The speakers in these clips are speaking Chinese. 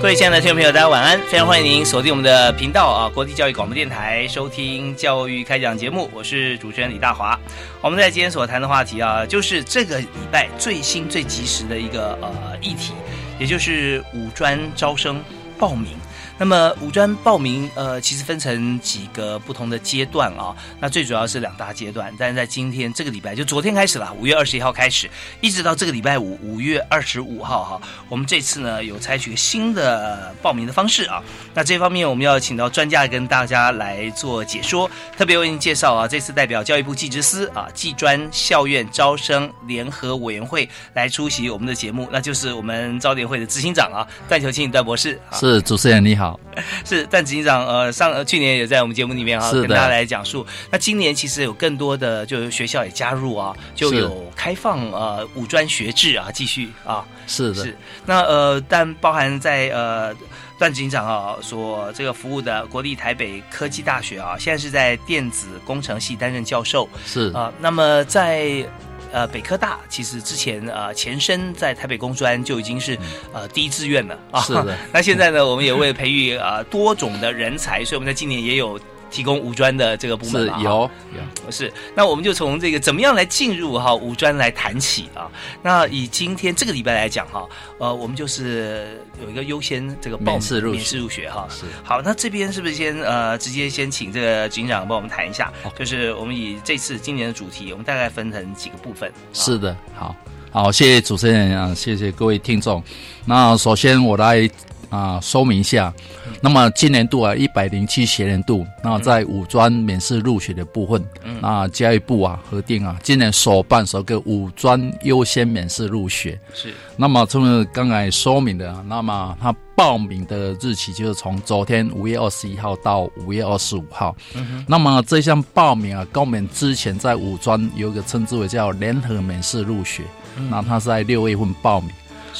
各位亲爱的听众朋友，大家晚安！非常欢迎您锁定我们的频道啊，国际教育广播电台，收听教育开讲节目。我是主持人李大华。我们在今天所谈的话题啊，就是这个礼拜最新最及时的一个呃议题，也就是五专招生报名。那么五专报名，呃，其实分成几个不同的阶段啊。那最主要是两大阶段，但是在今天这个礼拜，就昨天开始了，五月二十一号开始，一直到这个礼拜五，五月二十五号哈。我们这次呢，有采取新的报名的方式啊。那这方面我们要请到专家跟大家来做解说，特别为您介绍啊，这次代表教育部技职司啊，技专校院招生联合委员会来出席我们的节目，那就是我们招联会的执行长啊，段求庆段博士。是主持人你好。是，但执行长，呃，上呃去年也在我们节目里面啊，跟大家来讲述。那今年其实有更多的，就学校也加入啊，就有开放呃五专学制啊，继续啊。是的。是。那呃，但包含在呃段执行长啊所这个服务的国立台北科技大学啊，现在是在电子工程系担任教授。是啊。那么在。呃，北科大其实之前呃前身在台北工专就已经是呃第一志愿了啊。是的。那现在呢，我们也为培育呃多种的人才，所以我们在今年也有。提供五专的这个部门是有有是，那我们就从这个怎么样来进入哈五专来谈起啊。那以今天这个礼拜来讲哈，呃，我们就是有一个优先这个报名免试入学哈。是好，那这边是不是先呃直接先请这个警长帮我们谈一下？就是我们以这次今年的主题，我们大概分成几个部分。是的，好，好，谢谢主持人啊，谢谢各位听众。那首先我来。啊，说明一下，那么今年度啊，一百零七学年度，那在五专免试入学的部分，那教育部啊核定啊，今年首办首个五专优先免试入学。是，那么从刚才说明的，那么他报名的日期就是从昨天五月二十一号到五月二十五号。嗯那么这项报名啊，跟我们之前在五专有一个称之为叫联合免试入学，那他是在六月份报名。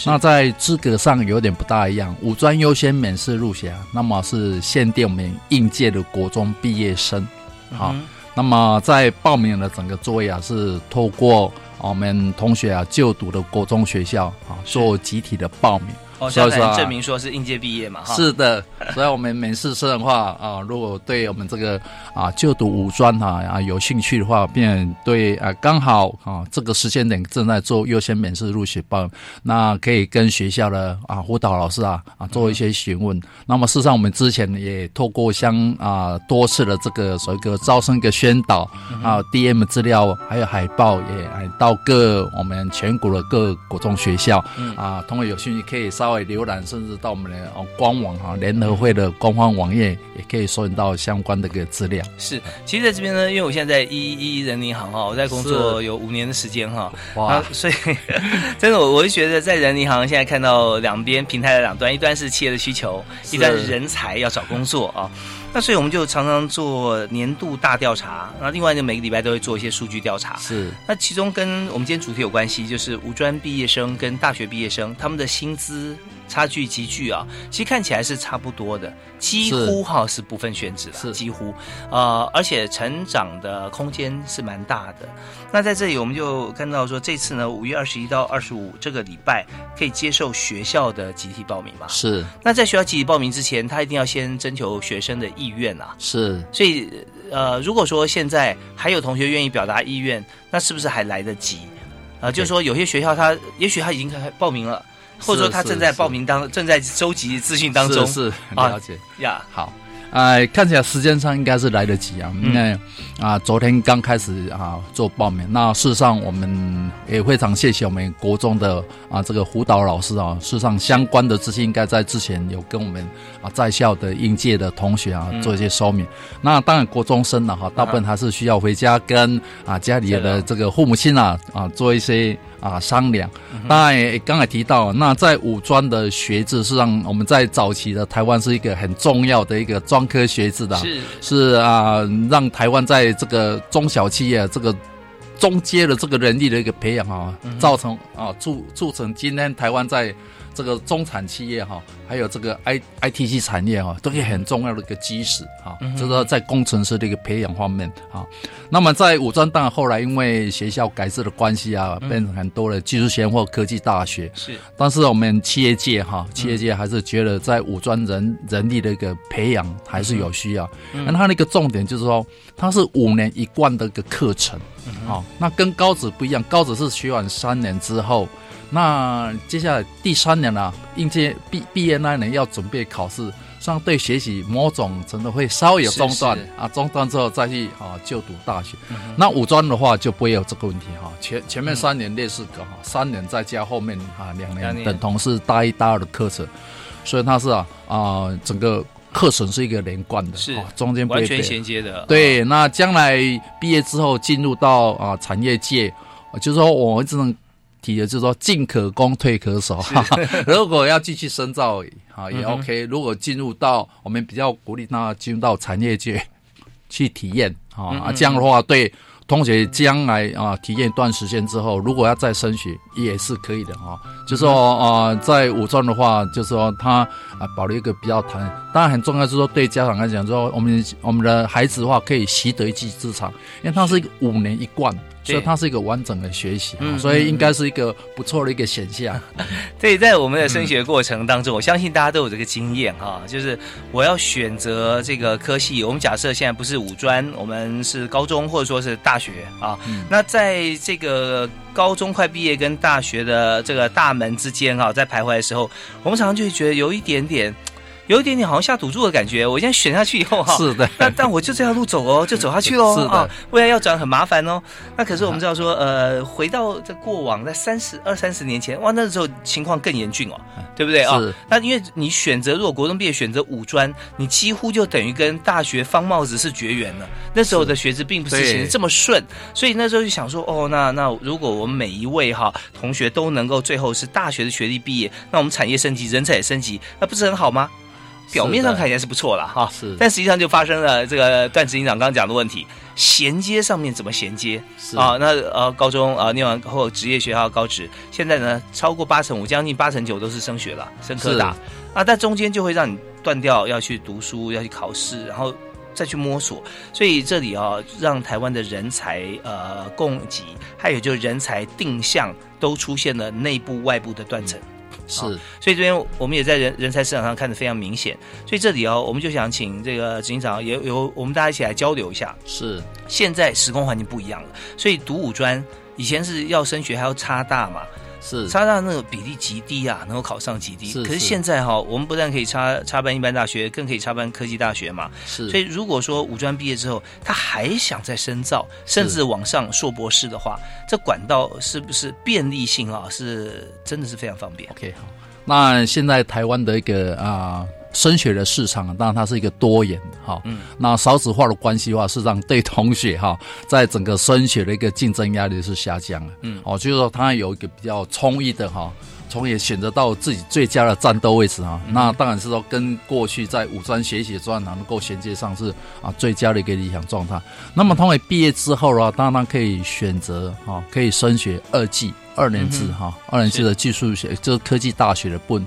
那在资格上有点不大一样，五专优先免试入学，那么是限定我们应届的国中毕业生，好，那么在报名的整个作业啊，是透过我们同学啊就读的国中学校啊做集体的报名。哦，所以说证明说是应届毕业嘛，哈。是的，所以我们免试生的话啊，如果对我们这个啊就读五专哈啊有兴趣的话，便对啊刚好啊这个时间点正在做优先免试入学报，那可以跟学校的啊辅导老师啊啊做一些询问。那么事实上，我们之前也透过相啊多次的这个所谓个招生个宣导啊 DM 资料还有海报也到各我们全国的各国中学校啊，通过有兴趣可以稍。稍微浏览，甚至到我们的哦官网哈，联合会的官方网页也可以搜寻到相关的个资料。是，其实在这边呢，因为我现在在一一人民银行哈，我在工作有五年的时间哈，哇，所以 真的我我就觉得在人民银行现在看到两边平台的两端，一端是企业的需求，一端是人才要找工作啊。那所以我们就常常做年度大调查，那另外就每个礼拜都会做一些数据调查。是，那其中跟我们今天主题有关系，就是五专毕业生跟大学毕业生他们的薪资。差距急剧啊，其实看起来是差不多的，几乎哈是不分选址的，是几乎，呃，而且成长的空间是蛮大的。那在这里我们就看到说，这次呢，五月二十一到二十五这个礼拜可以接受学校的集体报名嘛？是。那在学校集体报名之前，他一定要先征求学生的意愿啊。是。所以，呃，如果说现在还有同学愿意表达意愿，那是不是还来得及？啊，就是说有些学校他也许他已经开报名了。或者说他正在报名当，正在收集资讯当中，是了解呀。好，哎，看起来时间上应该是来得及啊，因为啊，昨天刚开始啊做报名。那事实上，我们也非常谢谢我们国中的啊这个辅导老师啊。事实上，相关的资讯应该在之前有跟我们啊在校的应届的同学啊做一些说明。那当然，国中生了哈，大部分还是需要回家跟啊家里的这个父母亲啊啊做一些。啊，商量。当然，刚才提到，那在五专的学制是让我们在早期的台湾是一个很重要的一个专科学制的，是是啊，让台湾在这个中小企业这个中阶的这个人力的一个培养啊，造成啊，促促成今天台湾在。这个中产企业哈，还有这个 I I T C 产业哈，都是很重要的一个基石哈。就是在工程师的一个培养方面哈。那么在武装当然后来因为学校改制的关系啊，变成很多的技术学院或科技大学。是。但是我们企业界哈，企业界还是觉得在武装人人力的一个培养还是有需要。那它那个重点就是说，它是五年一贯的一个课程。好，那跟高职不一样，高职是学完三年之后。那接下来第三年啊，应届毕毕业那一年要准备考试，相对学习某种程度会稍微有中断啊，中断之后再去啊就读大学。那五专的话就不会有这个问题哈，前前面三年列四个哈，三年再加后面啊两年等同是大一大二的课程，所以它是啊啊整个课程是一个连贯的，是中间完全衔接的。对，那将来毕业之后进入到啊产业界，就是说我只能。提的就是说进可攻退可守，如果要继续深造啊也 OK。如果进入到我们比较鼓励他进入到产业界 去体验啊，这样的话对同学将来啊体验一段时间之后，如果要再升学也是可以的啊。就说啊在武装的话，就是说他啊保留一个比较谈，当然很重要就是说对家长来讲，说我们我们的孩子的话可以习得一技之长，因为它是一个五年一贯。所以它是一个完整的学习，所以应该是一个不错的一个选项。对，在我们的升学过程当中，我相信大家都有这个经验哈，就是我要选择这个科系。我们假设现在不是五专，我们是高中或者说是大学啊。那在这个高中快毕业跟大学的这个大门之间啊，在徘徊的时候，我们常常就会觉得有一点点。有一点点好像下赌注的感觉，我现在选下去以后哈，是的，但但我就这条路走哦，就走下去喽，是的，未来要转很麻烦哦。那可是我们知道说，呃，回到这过往，在三十二三十年前，哇，那时候情况更严峻哦，对不对啊？那因为你选择如果国中毕业选择五专，你几乎就等于跟大学方帽子是绝缘了。那时候的学制并不是写的这么顺，所以那时候就想说，哦，那那如果我们每一位哈同学都能够最后是大学的学历毕业，那我们产业升级，人才也升级，那不是很好吗？表面上看起来是不错了哈，是，但实际上就发生了这个段执行长刚刚讲的问题，衔接上面怎么衔接？是啊，那呃高中啊念完后职业学校高职，现在呢超过八成五，将近八成九都是升学了，升科大啊，但中间就会让你断掉，要去读书，要去考试，然后再去摸索，所以这里啊，让台湾的人才呃供给，还有就是人才定向都出现了内部外部的断层。是，所以这边我们也在人人才市场上看得非常明显。所以这里哦，我们就想请这个执行长也有我们大家一起来交流一下。是，现在时空环境不一样了，所以读五专以前是要升学还要差大嘛。是差大那个比例极低啊，能够考上极低。是，可是现在哈，我们不但可以插插班一般大学，更可以插班科技大学嘛。是，所以如果说五专毕业之后，他还想再深造，甚至往上硕博士的话，这管道是不是便利性啊？是真的是非常方便。OK，好，那现在台湾的一个啊。升学的市场，当然它是一个多元哈。嗯，那少子化的关系的话，实际上对同学哈，在整个升学的一个竞争压力是下降了。嗯，哦，就是说他有一个比较充裕的哈，从也选择到自己最佳的战斗位置哈。那当然是说跟过去在五专学习专能够衔接上是啊最佳的一个理想状态。那么同学毕业之后的话，当然可以选择哈，可以升学二技二年制哈，二年制的技术学就是科技大学的部分。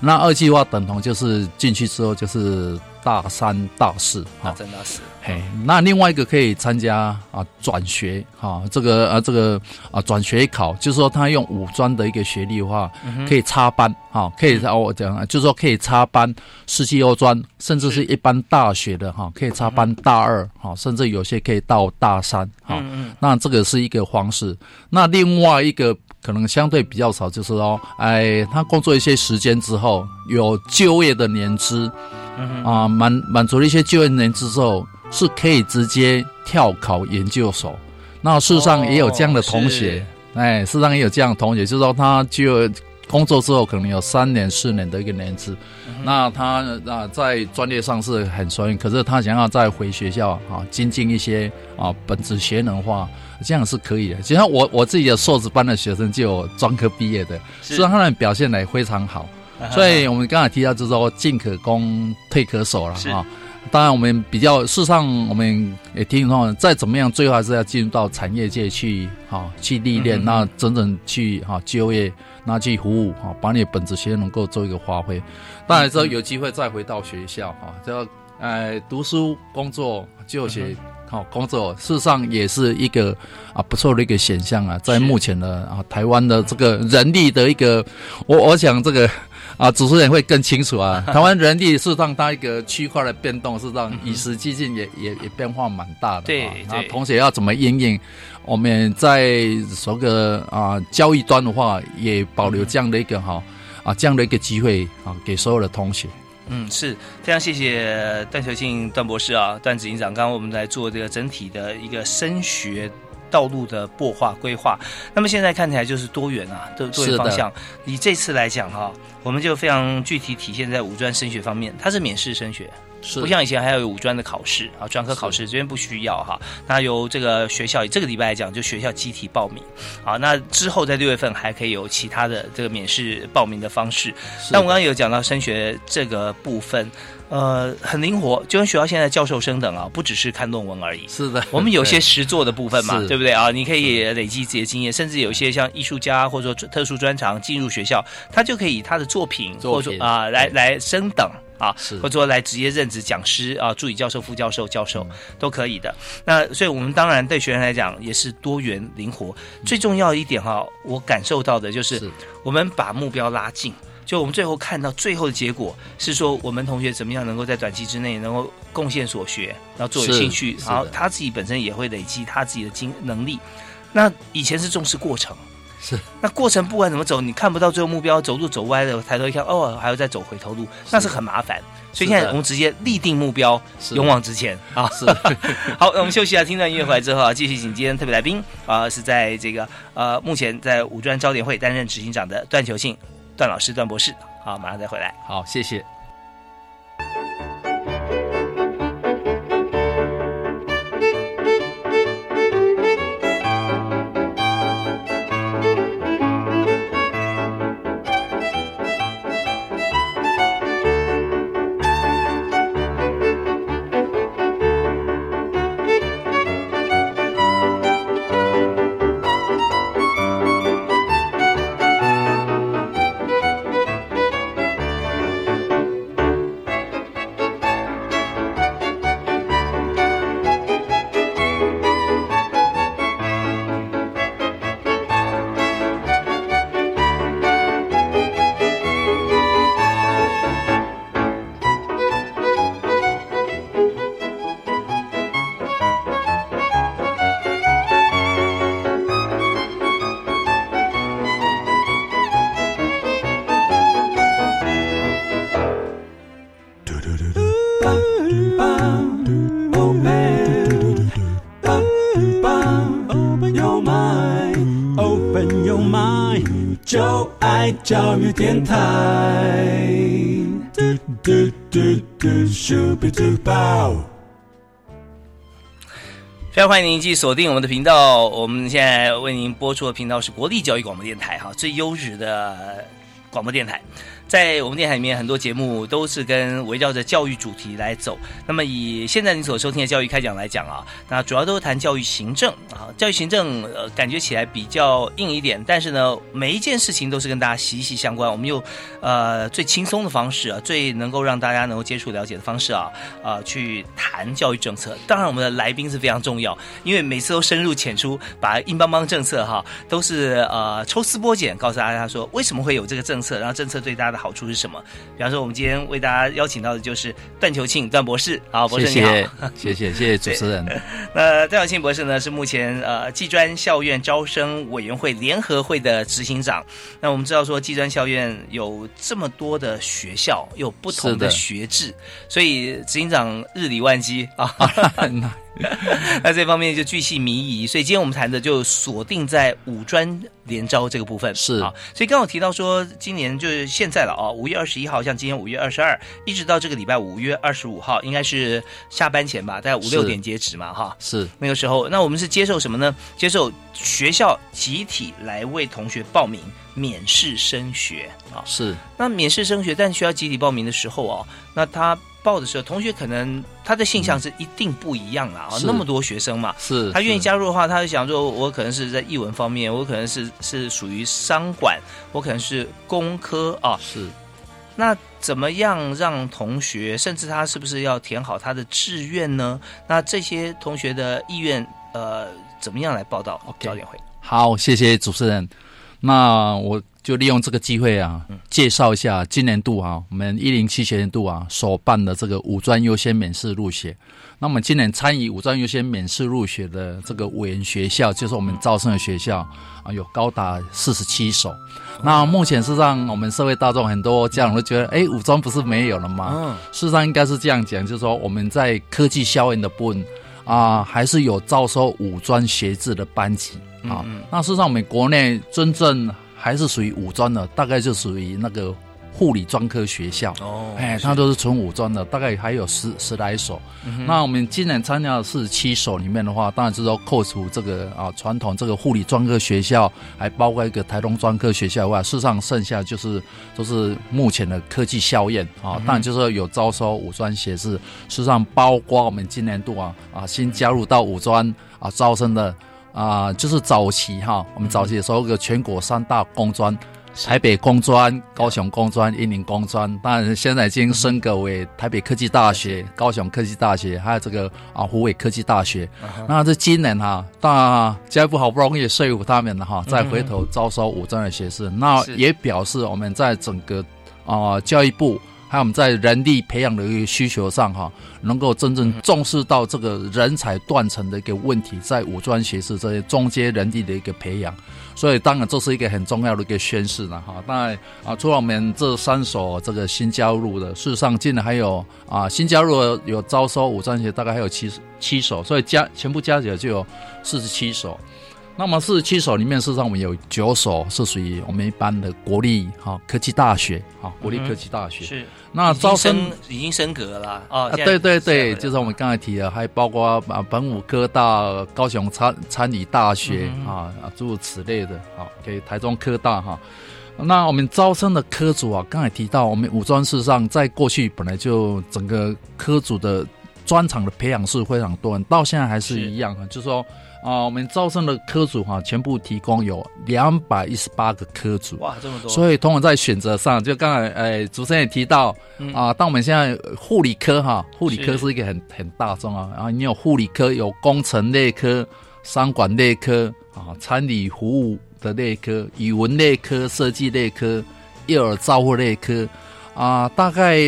那二计划等同就是进去之后就是大三、大四，大三、大四。嘿，那另外一个可以参加啊转学，哈，这个啊这个啊转学考，就是说他用五专的一个学历的话，可以插班，哈，可以我讲，就是说可以插班四季优专，甚至是一般大学的哈，可以插班大二，哈，甚至有些可以到大三，哈，那这个是一个方式。那另外一个。可能相对比较少，就是说，哎，他工作一些时间之后有就业的年资，啊满满足了一些就业年资之后，是可以直接跳考研究所。那事实上也有这样的同学，哎，事实上也有这样的同学，就是说他就工作之后可能有三年、四年的一个年资，那他啊在专业上是很熟练，可是他想要再回学校啊精进一些啊本职学能的话，这样是可以的。就像我我自己的硕士班的学生就有专科毕业的，实际上他们表现的非常好。所以我们刚才提到就是说进可攻退可守了啊。当然，我们比较事实上，我们也听说，再怎么样，最后还是要进入到产业界去，哈，去历练，那真正去哈就业，那去服务，哈，把你的本职学能够做一个发挥。当然之后有机会再回到学校，哈，就呃读书、工作、就学，好工作，事实上也是一个啊不错的一个选项啊。在目前的啊台湾的这个人力的一个，我我想这个。啊，主持人会更清楚啊。台湾人力是让它一个区块的变动，是让与时俱进，也也也变化蛮大的。对，那同学要怎么应应？我们在说个啊交易端的话，也保留这样的一个哈啊这样的一个机会啊，给所有的同学。嗯，是非常谢谢段球庆段博士啊，段子营长。刚刚我们来做这个整体的一个升学。道路的擘画规划，那么现在看起来就是多元啊，多多元方向。以这次来讲哈，我们就非常具体体现在五专升学方面，它是免试升学，不像以前还要有五专的考试啊，专科考试这边不需要哈。那由这个学校以这个礼拜来讲，就学校集体报名啊，那之后在六月份还可以有其他的这个免试报名的方式。但我刚刚有讲到升学这个部分。呃，很灵活，就跟学校现在教授升等啊，不只是看论文而已。是的，我们有些实做的部分嘛，对不对啊？你可以累积自己的经验，甚至有一些像艺术家或者说特殊专长进入学校，他就可以以他的作品或者说啊来来升等啊，或者说来直接任职讲师啊、助理教授、副教授、教授都可以的。那所以我们当然对学生来讲也是多元灵活。最重要一点哈，我感受到的就是我们把目标拉近。就我们最后看到最后的结果是说，我们同学怎么样能够在短期之内能够贡献所学，然后做有兴趣，然后他自己本身也会累积他自己的经能力。那以前是重视过程，是那过程不管怎么走，你看不到最后目标，走路走歪了，抬头一看，哦，还要再走回头路，那是很麻烦。所以现在我们直接立定目标，勇往直前啊！是 好，那我们休息一下，听段音乐回来之后啊，继续请今天特别来宾啊，是在这个呃目前在五专招联会担任执行长的段球信。段老师，段博士，好，马上再回来。好，谢谢。教育电台。非常欢迎您继续锁定我们的频道。我们现在为您播出的频道是国立教育广播电台，哈，最优质的广播电台。在我们电台里面，很多节目都是跟围绕着教育主题来走。那么以现在你所收听的教育开讲来讲啊，那主要都是谈教育行政啊。教育行政呃，感觉起来比较硬一点，但是呢，每一件事情都是跟大家息息相关。我们用呃最轻松的方式啊，最能够让大家能够接触了解的方式啊，啊去谈教育政策。当然，我们的来宾是非常重要，因为每次都深入浅出，把硬邦邦政策哈都是呃抽丝剥茧，告诉大家说为什么会有这个政策，然后政策对大家的。好处是什么？比方说，我们今天为大家邀请到的就是段球庆段博士，好，博士谢你好。谢谢 谢谢谢主持人。那段小庆博士呢，是目前呃技专校院招生委员会联合会的执行长。那我们知道说，技专校院有这么多的学校，有不同的学制，所以执行长日理万机啊。那 那这方面就巨细靡遗，所以今天我们谈的就锁定在五专联招这个部分。是啊，所以刚刚有提到说，今年就是现在了啊，五月二十一号，像今天五月二十二，一直到这个礼拜五月二十五号，应该是下班前吧，大概五六点截止嘛，哈。是那个时候，那我们是接受什么呢？接受学校集体来为同学报名免试升学啊。是那免试升学，但需要集体报名的时候哦，那他报的时候，同学可能他的性向是一定不一样啦啊，是那么多学生嘛，是，他愿意加入的话，他就想说，我可能是在译文方面，我可能是是属于商管，我可能是工科啊。是那怎么样让同学，甚至他是不是要填好他的志愿呢？那这些同学的意愿，呃，怎么样来报道 OK 焦点会？好，谢谢主持人。那我就利用这个机会啊，介绍一下今年度啊，我们一零七学年度啊所办的这个五专优先免试入学。那么今年参与五专优先免试入学的这个委员学校，就是我们招生的学校啊，有高达四十七所。那目前是让我们社会大众很多家长都觉得，哎，五专不是没有了吗？嗯，事实上应该是这样讲，就是说我们在科技校园的部分啊、还是有招收五专学制的班级啊。嗯那事实上，我们国内真正还是属于五专的，大概就属于那个护理专科学校。哦，哎，是它都是纯五专的，大概还有十十来所。嗯那我们今年参加的四十七所里面的话，当然是说扣除这个啊传统这个护理专科学校，还包括一个台东专科学校以外，事实上剩下就是都是目前的科技校院啊。当然就是说有招收五专学士，事实上包括我们今年度啊啊新加入到五专啊招生的啊，就是早期哈，我们早期的时候有个全国三大工专。台北工专、高雄工专、英林工专，当然现在已经升格为台北科技大学、高雄科技大学，还有这个啊湖北科技大学。那这今年哈，大教育部好不容易说服他们了哈，再回头招收五专的学士，那也表示我们在整个啊、教育部。还有我们在人力培养的一个需求上，哈，能够真正重视到这个人才断层的一个问题，在五专学士这些中间人力的一个培养，所以当然这是一个很重要的一个宣示了哈。当然啊，除了我们这三所这个新加入的，事实上竟然还有啊新加入的有招收五专学，大概还有七七所，所以加全部加起来就有四十七所。那么四十七所里面，事实上我们有九所是属于我们一般的国立哈、科技大学哈、国立科技大学。是那招生升已经升格了哦，啊，对对对，就是我们刚才提的，还包括啊本武科大、高雄参参与大学、嗯啊啊诸如此类的，好、给台中科大哈。那我们招生的科组啊，刚才提到，我们五专事实上在过去本来就整个科组的专场的培养是非常多，到现在还是是一样啊，就是说啊，我们招生的科组哈、全部提供有两百一十八个科组，哇这么多，所以通常在选择上，就刚才呃主持人也提到嗯。啊，当我们现在呃护理科哈，护理科是。是一个很很大众啊，然后你有护理科，有工程类科、商管类科啊、餐饮服务的类科、语文类科、设计类科、幼儿照护类科啊，大概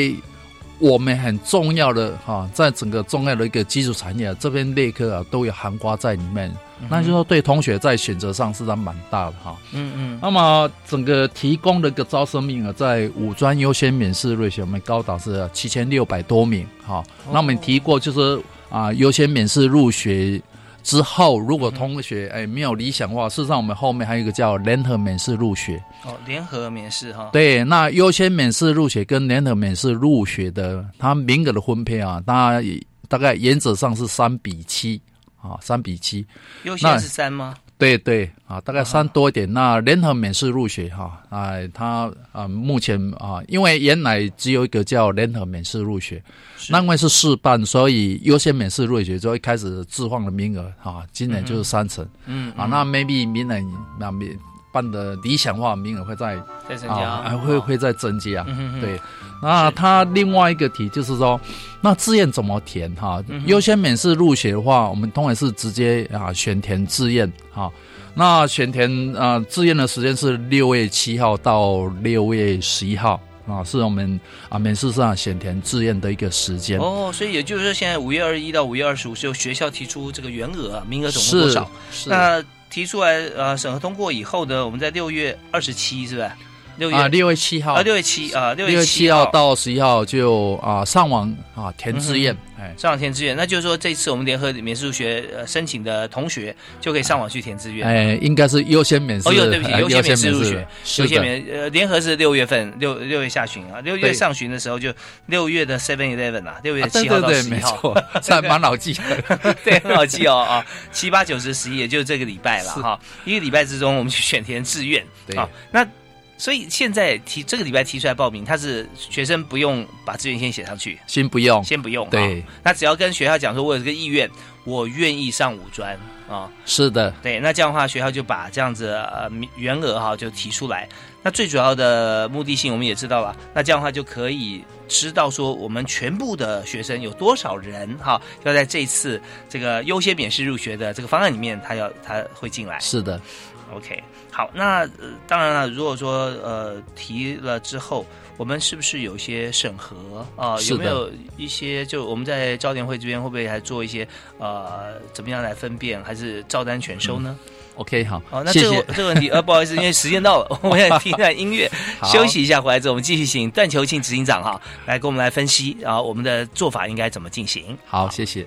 我们很重要的哈、在整个重要的一个基础产业、啊、这边列科啊都有含瓜在里面，那就是说对同学在选择上是还蛮大的哈、嗯嗯。那么整个提供的一个招生名额，在五专优先免试入学，我们高达是七千六百多名。哈、那我们提过就是啊、优先免试入学之后，如果同学哎没有理想的话，事实上我们后面还有一个叫联合免试入学。哦联合免试哈，对，那优先免试入学跟联合免试入学的，它名额的分配啊，大概大概原则上是三比七啊，三比七。优先是三吗？对对啊，大概三多一点。那联合免试入学哈，啊，他啊目前啊，因为原来只有一个叫联合免试入学，那因为是试办，所以优先免试入学就一开始置换的名额啊，今年就是三成、嗯啊，那 maybe 明年那明办的理想化名额会在再增加啊，还会哦会再增加。嗯哼哼对，那他另外一个题就是说，那志愿怎么填哈？嗯优先免试入学的话，我们通常是直接啊选填志愿哈。那选填啊志愿的时间是六月七号到六月十一号啊，是我们啊免试上选填志愿的一个时间。哦，所以也就是说，现在五月二十一到五月二十五是由学校提出这个原额，名额总共多少？是那提出来呃审核通过以后呢，我们在六月二十七是吧？六月啊，六月七号啊，六月七啊，六六月七七号到十一号就啊上网啊填志愿，哎，上网填志愿，那就是说这次我们联合免试入学呃申请的同学就可以上网去填志愿。哎，应该是优先免试。哦，对不起，哎优先免试入学，优先，免呃联合是六月份六六月下旬啊，六月上旬的时候就六月的 Seven Eleven 啊，六月七号到十一号，没错，这还蛮老记的。对，很好记哦啊，七八九十十一，也就是这个礼拜了是哈。一个礼拜之中，我们去选填志愿对啊。那所以现在提这个礼拜提出来报名，他是学生不用把志愿先写上去，先不用，先不用。对啊，那只要跟学校讲说，我有这个意愿，我愿意上五专啊。是的，对，那这样的话，学校就把这样子呃原额哈就提出来。那最主要的目的性我们也知道了，那这样的话就可以知道说我们全部的学生有多少人哈要在这一次这个优先免试入学的这个方案里面，他要他会进来。是的，OK，好，那、呃、当然了，如果说呃提了之后，我们是不是有一些审核啊、有没有一些就我们在招联会这边会不会还做一些呃怎么样来分辨，还是照单全收呢？OK，好好，，那这个。这个问题，呃，不好意思，因为时间到了，我们要听一段音乐，好休息一下，回来之后我们继续请段球庆执行长哈来跟我们来分析啊，我们的做法应该怎么进行。好，谢谢。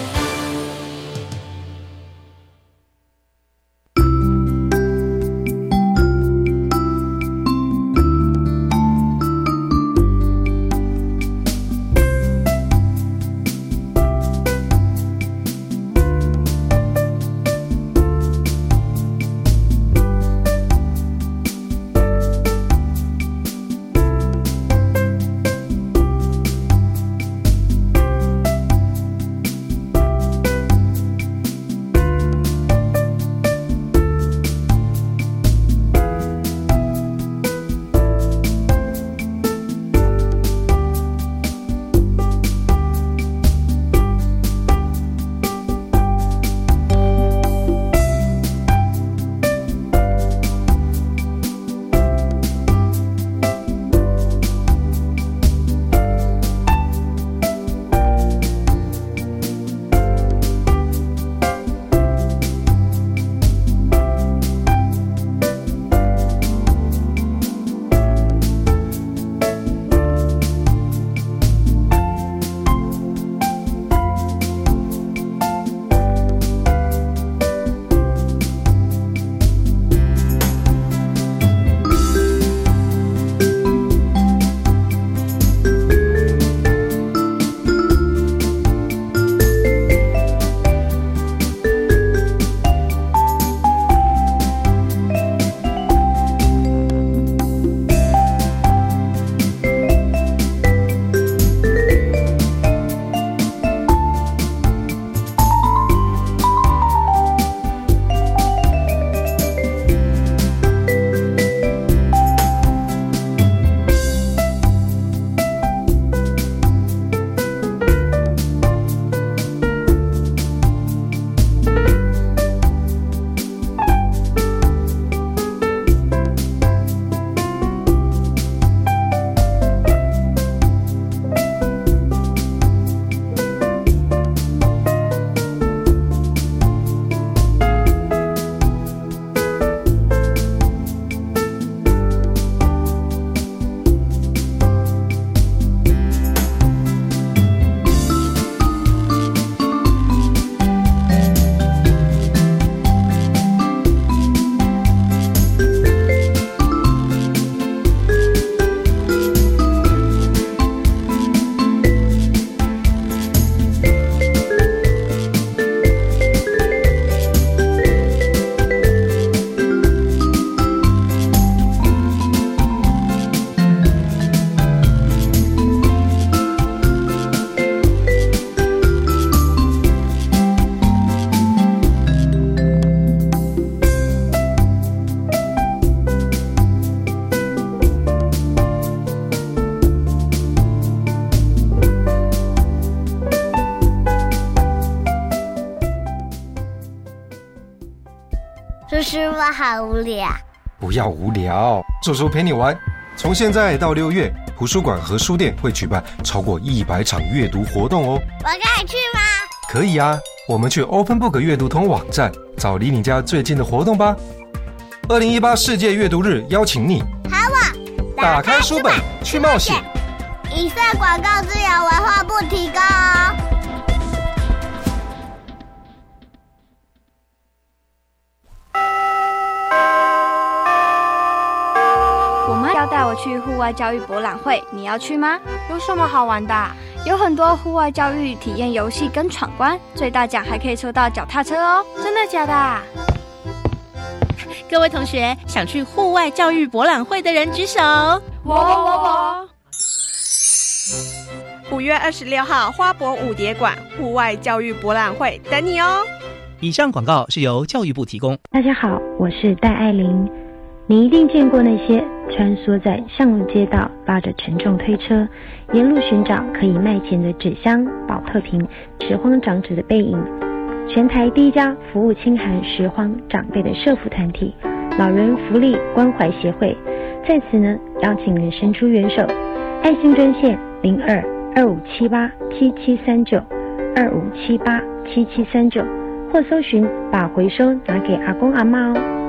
好无聊。不要无聊，叔叔陪你玩。从现在到六月，图书馆和书店会举办超过一百场阅读活动哦。我可以去吗？可以啊，我们去 OpenBook 阅读通网站找离你家最近的活动吧。二零一八世界阅读日邀请你，喊我打开书本去冒险。以上广告自由文化部提供哦。去户外教育博览会，你要去吗？有什么好玩的？有很多户外教育体验游戏跟闯关，最大奖还可以抽到脚踏车哦！真的假的？各位同学，想去户外教育博览会的人举手。我我我我。五月二十六号，花博五蝶馆户外教育博览会等你哦。以上广告是由教育部提供。大家好，我是戴爱玲。你一定见过那些穿梭在巷路街道、拉着沉重推车，沿路寻找可以卖钱的纸箱、保特瓶、拾荒长者的背影。全台第一家服务清寒拾荒长辈的社福团体——老人福利关怀协会，在此呢邀请您伸出援手，爱心专线零二二五七八七七三九二五七八七七三九，或搜寻把回收拿给阿公阿妈哦。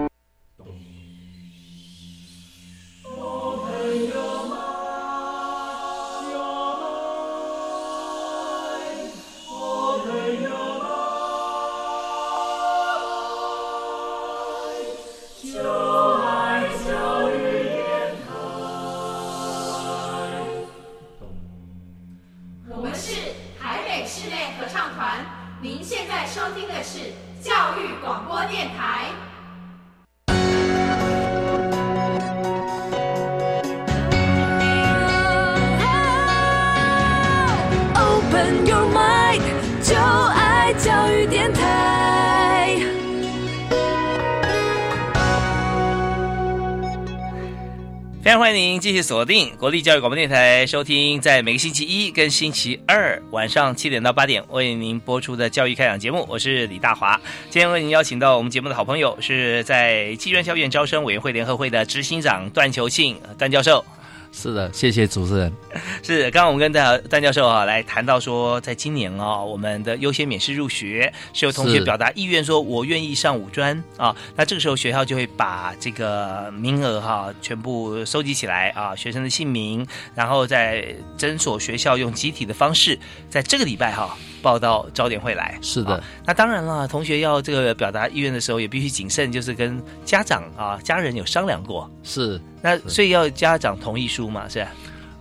锁定国立教育广播电台，收听在每个星期一跟星期二晚上七点到八点为您播出的教育开讲节目。我是李大华，今天为您邀请到我们节目的好朋友，是在技专校院招生委员会联合会的执行长段球庆段教授。是的，谢谢主持人。是，刚刚我们跟戴戴教授啊来谈到说，在今年啊，我们的优先免试入学是有同学表达意愿，说我愿意上五专啊，那这个时候学校就会把这个名额哈、全部收集起来啊，学生的姓名，然后在诊所学校用集体的方式，在这个礼拜哈、报到早点会来。是的，那当然了，同学要这个表达意愿的时候，也必须谨慎，就是跟家长啊、家人有商量过。是，那所以要家长同意书嘛，是吧？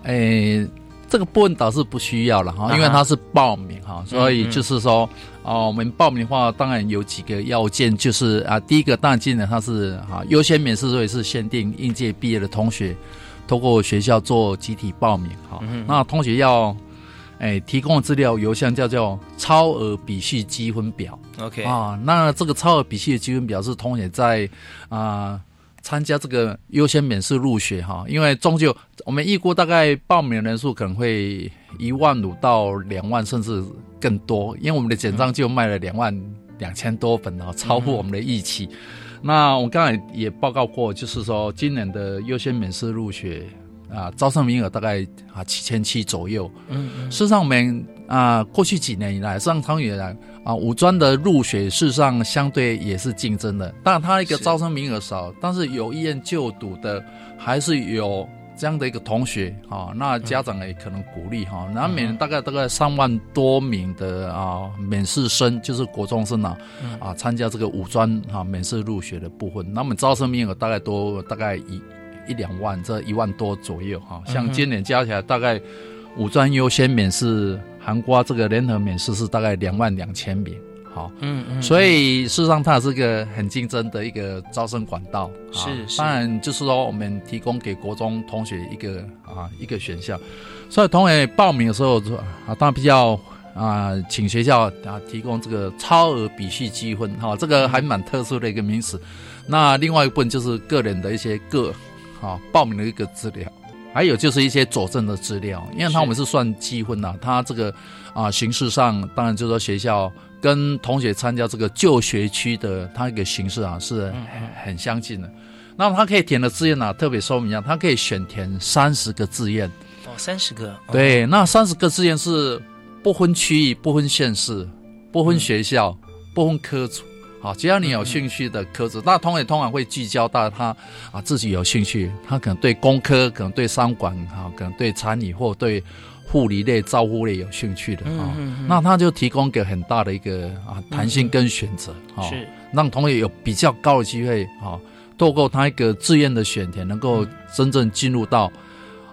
诶，这个部分倒是不需要了哈，因为它是报名哈，所以就是说，哦，我们报名的话，当然有几个要件，就是啊，第一个当然今年它是啊优先免试，所以是限定应届毕业的同学，通过学校做集体报名哈。嗯那同学要，诶，提供的资料邮箱叫叫做超额比序积分表。OK 啊，那这个超额比序的积分表是同学在啊。参加这个优先免试入学哈，因为终究我们预估大概报名人数可能会一万五到两万，甚至更多，因为我们的简章就卖了两万两千多本啊，超乎我们的预期。那我刚才也报告过，就是说今年的优先免试入学啊，招生名额大概啊七千七左右。嗯嗯事实上，我们啊过去几年以来，上长远来啊，五专的入学事实上相对也是竞争的。当然，它一个招生名额少，但是有意愿就读的还是有这样的一个同学啊。那家长也可能鼓励哈，那每年大概大概三万多名的啊免试生，就是国中生啊嗯啊参加这个五专啊免试入学的部分。那么招生名额大概都大概一一两万，这一万多左右哈。像今年加起来大概。五专优先免试，韩国这个联合免试是大概两万两千名，好，嗯嗯，所以事实上它是个很竞争的一个招生管道，是当然就是说我们提供给国中同学一个啊一个选项，所以同学报名的时候啊，当然比较啊，请学校啊提供这个超额比序积分，哈、这个还蛮特殊的一个名词。那另外一部分就是个人的一些个啊报名的一个资料。还有就是一些佐证的资料，因为他我们是算积分呐，他这个啊形式上当然就是说学校跟同学参加这个旧学区的他一个形式啊是很很相近的。那么他可以填的志愿呢，特别说明一下，他可以选填三十个志愿。哦，三十个。对，那三十个志愿是不分区域、不分县市、不分学校、不分科组。好，只要你有兴趣的科组，那通也通常会聚焦到他啊自己有兴趣，他可能对工科，可能对商管，哈，可能对餐饮或对护理类、照护类有兴趣的啊，那他就提供给很大的一个啊弹性跟选择，啊，是。让同学有比较高的机会啊，透过他一个志愿的选填，能够真正进入到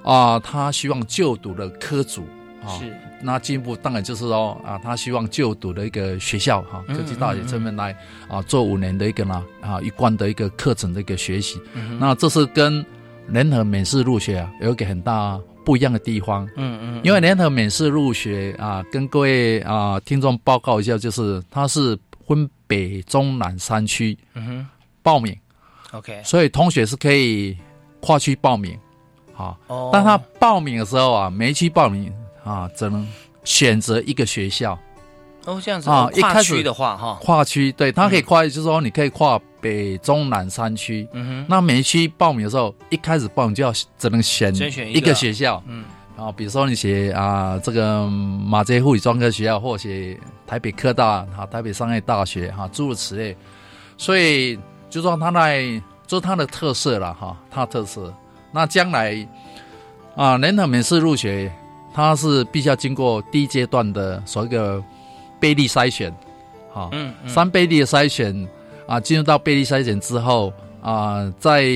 啊他希望就读的科组啊。是。那进一步当然就是说啊，他希望就读的一个学校哈，科技大学这边来啊，做五年的一个呢啊一贯的一个课程的一个学习。那这是跟联合美式入学啊有一个很大不一样的地方。嗯嗯。因为联合美式入学啊，跟各位啊听众报告一下，就是它是分北中南三区嗯哼报名。OK。所以同学是可以跨区报名，好。哦。但他报名的时候啊，每一区报名。啊，只能选择一个学校。哦，这样子啊，跨区的话哈，跨区对，它可以跨，就是说你可以跨北、中、南三区。嗯哼。那每一区报名的时候，一开始报名就要只能选一个学校。嗯。啊，比如说你写啊，这个马街护理专科学校，或写台北科大、哈台北商业大学，哈诸如此类。所以就说它在，就是它的特色了哈，它的特色。那将来啊，联合美式入学。它是必须要经过第一阶段的所谓的倍率筛选，好，嗯，三倍率的筛选啊，进入到倍率筛选之后啊，在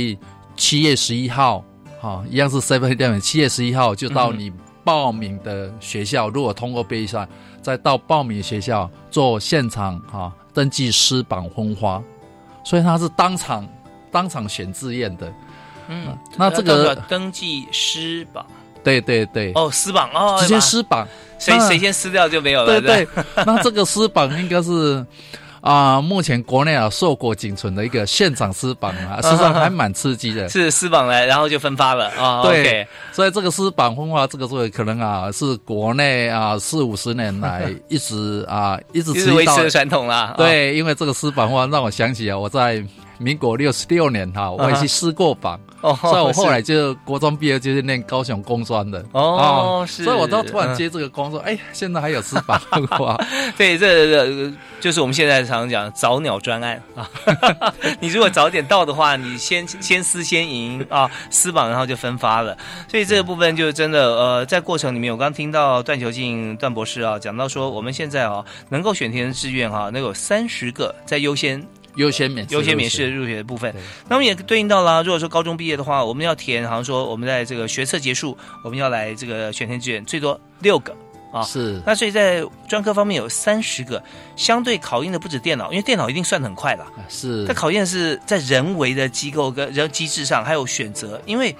七月十一号，好，一样是 seven eleven，七月十一号就到你报名的学校，如果通过倍率赛，再到报名学校做现场哈登记师榜分花，所以它是当场当场选志愿的，嗯，那这个登记师榜。对对对，哦，撕榜哦，直接撕榜，谁谁先撕掉就没有了。对对，那这个撕榜应该是啊，目前国内啊硕果仅存的一个现场撕榜啊，实际上还蛮刺激的。是撕榜来，然后就分发了啊。对，所以这个撕榜分发这个作为可能啊是国内啊四五十年来一直啊一直维持的传统啦。对，因为这个撕榜话让我想起啊，我在民国六十六年哈，我也去试过榜。哦，所以我后来就国中毕业就是念高雄工专的哦，是，所以我都突然接这个工作，哎，现在还有司法哇，对，这这就是我们现在常常讲早鸟专案。啊，你如果早点到的话，你先先私先赢啊，私榜然后就分发了，所以这个部分就真的呃，在过程里面，我刚听到段球静段博士啊讲到说，我们现在啊能够选填的志愿哈，能有三十个在优先。优先免优先免试入学的部分，那么也对应到了，如果说高中毕业的话，我们要填，好像说我们在这个学测结束，我们要来这个选填志愿，最多六个啊。是。那所以在专科方面有三十个，相对考验的不止电脑，因为电脑一定算很快了。是。它考验是在人为的机构跟人机制上，还有选择，因为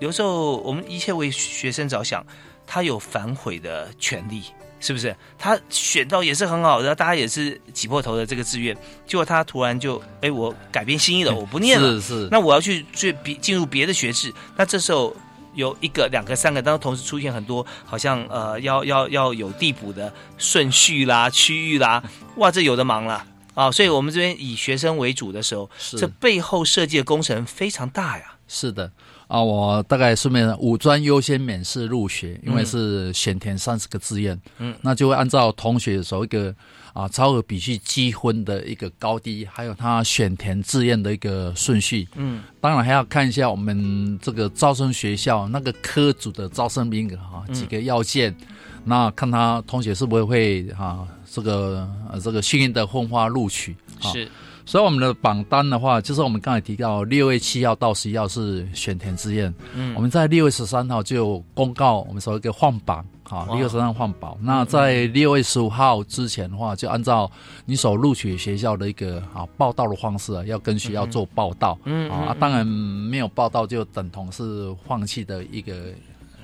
有时候我们一切为学生着想，他有反悔的权利。是不是他选到也是很好的，大家也是挤破头的这个志愿，结果他突然就哎，我改变心意了，我不念了，是是，那我要去去别进入别的学制，那这时候有一个、两个、三个，当同时出现很多，好像呃要要要有递补的顺序啦、区域啦，哇，这有的忙了啊！所以我们这边以学生为主的时候，这背后设计的工程非常大呀。是的。啊，我大概顺便五专优先免试入学，因为是选填三十个志愿，嗯，那就会按照同学所一个啊超额比序积分的一个高低，还有他选填志愿的一个顺序，嗯，当然还要看一下我们这个招生学校那个科组的招生名额哈几个要件，那看他同学是不是会啊这个这个幸运的分花录取，是。所以我们的榜单的话，就是我们刚才提到六月七号到十一号是选填志愿，嗯，我们在六月十三号就公告我们所谓的换榜，好，六月十三换榜。那在六月十五号之前的话，就按照你所录取学校的一个啊报道的方式啊，要跟学校做报道，嗯啊，当然没有报道就等同是放弃的一个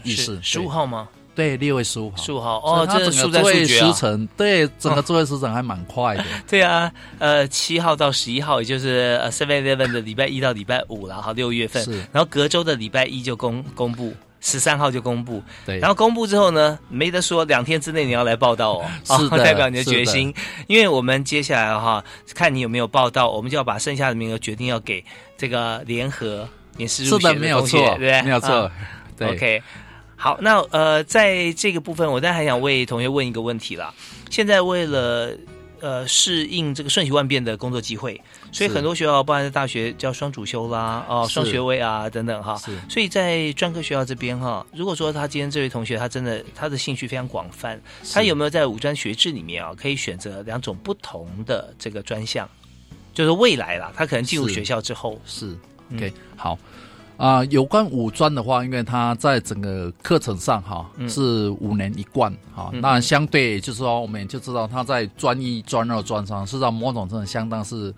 意思。十五号吗？对，六月十五号，十五号哦，这个作业时程，对，整个作业时程还蛮快的。对啊，呃，七号到十一号，也就是呃 Seven Eleven 的礼拜一到礼拜五了，哈，六月份。是，然后隔周的礼拜一就公公布。十三号就公布，对，然后公布之后呢，没得说，两天之内你要来报道哦，是的 代表你的决心，因为我们接下来哈，看你有没有报道，我们就要把剩下的名额决定要给这个联合免试入学是的，没有同学错，对不对？没有错 OK，好，那呃，在这个部分，我当然还想为同学问一个问题啦。现在为了呃适应这个瞬息万变的工作机会，所以很多学校，包含在大学叫双主修啦，哦，双学位啊等等哈。所以在专科学校这边哈，如果说他今天这位同学他真的他的兴趣非常广泛，他有没有在五专学制里面啊可以选择两种不同的这个专项？就是未来啦，他可能进入学校之后，是嗯 OK 好。啊、有关五专的话，因为它在整个课程上哈、嗯。是五年一贯哈、嗯。那相对就是说，我们也就知道它在专一、专二、专三，事实上某种程度相当是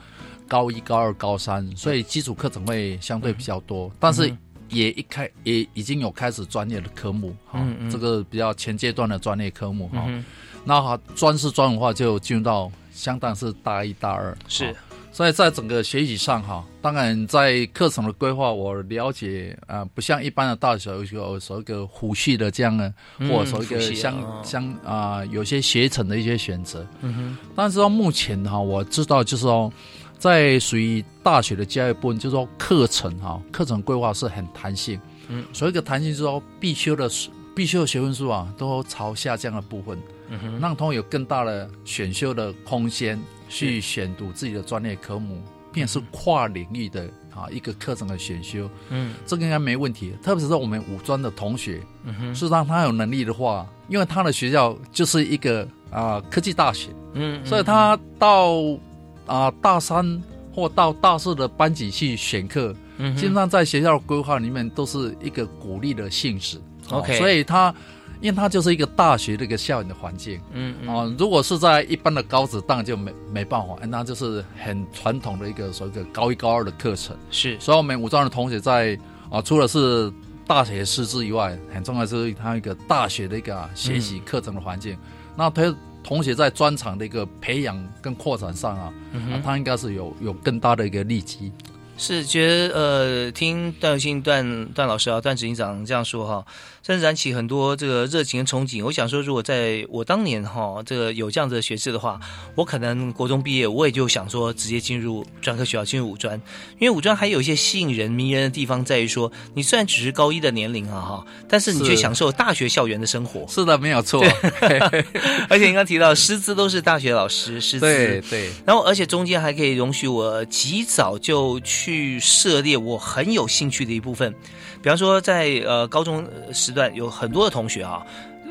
高一、高二、高三，所以基础课程会相对比较多，但是嗯也一开也已经有开始专业的科目哈、这个比较前阶段的专业科目哈、嗯那哈专是专的话，就进入到相当是大一、大二。是。哈所以在整个学习上哈，当然在课程的规划，我了解啊、呃不像一般的大学有所谓一个辅系的这样的，嗯或者说一个相哦相啊、有些学程的一些选择。嗯哼，但是到目前哈，我知道就是说，在属于大学的教育部分，就是说课程哈，课程规划是很弹性。嗯，所以一个弹性，就是说必修的必修的学分数啊，都朝下降的部分。嗯哼，让同学有更大的选修的空间，去选读自己的专业科目，并且是跨领域的啊一个课程的选修，嗯这个应该没问题。特别是我们五专的同学，嗯哼，事实上他有能力的话，因为他的学校就是一个啊科技大学，嗯，所以他到啊大三或到大四的班级去选课，嗯哼基本上在学校的规划里面都是一个鼓励的性质。哦 OK 所以他因为它就是一个大学的一个校园的环境。嗯嗯哦，如果是在一般的高职，当然就没没办法，那就是很传统的一个所谓的高一高二的课程。是，所以我们武装的同学在啊，除了是大学师资以外，很重要的是他一个大学的一个、啊、学习课程的环境。那他同学在专长的一个培养跟扩展上啊，嗯啊他应该是有有更大的一个利基。是觉得呃，听段友信段段老师啊，段执行长这样说哈，真是燃起很多这个热情跟憧憬。我想说，如果在我当年哈，这个有这样子的学制的话，我可能国中毕业，我也就想说直接进入专科学校，进入五专，因为五专还有一些吸引人迷人的地方在于说，你虽然只是高一的年龄啊哈，但是你却享受大学校园的生活。是的，没有错。而且你刚刚提到师资都是大学老师，师资对对，然后而且中间还可以容许我及早就去涉猎我很有兴趣的一部分，比方说在呃高中时段有很多的同学啊。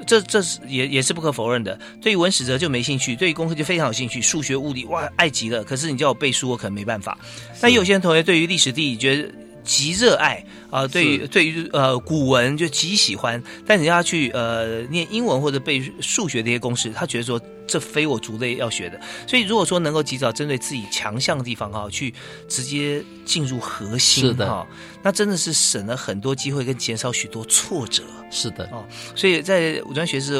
这这是也也是不可否认的。对于文史哲就没兴趣，对于功课就非常有兴趣，数学、物理哇爱极了。可是你叫我背书，我可能没办法。那有些同学对于历史地理觉得极热爱啊、对于对于呃古文就极喜欢，但你要去呃念英文或者背数学这些公式，他觉得说这非我族类要学的。所以如果说能够及早针对自己强项的地方哈、去直接进入核心是的哈、那真的是省了很多机会跟减少许多挫折。是的，哦，所以在五专学士，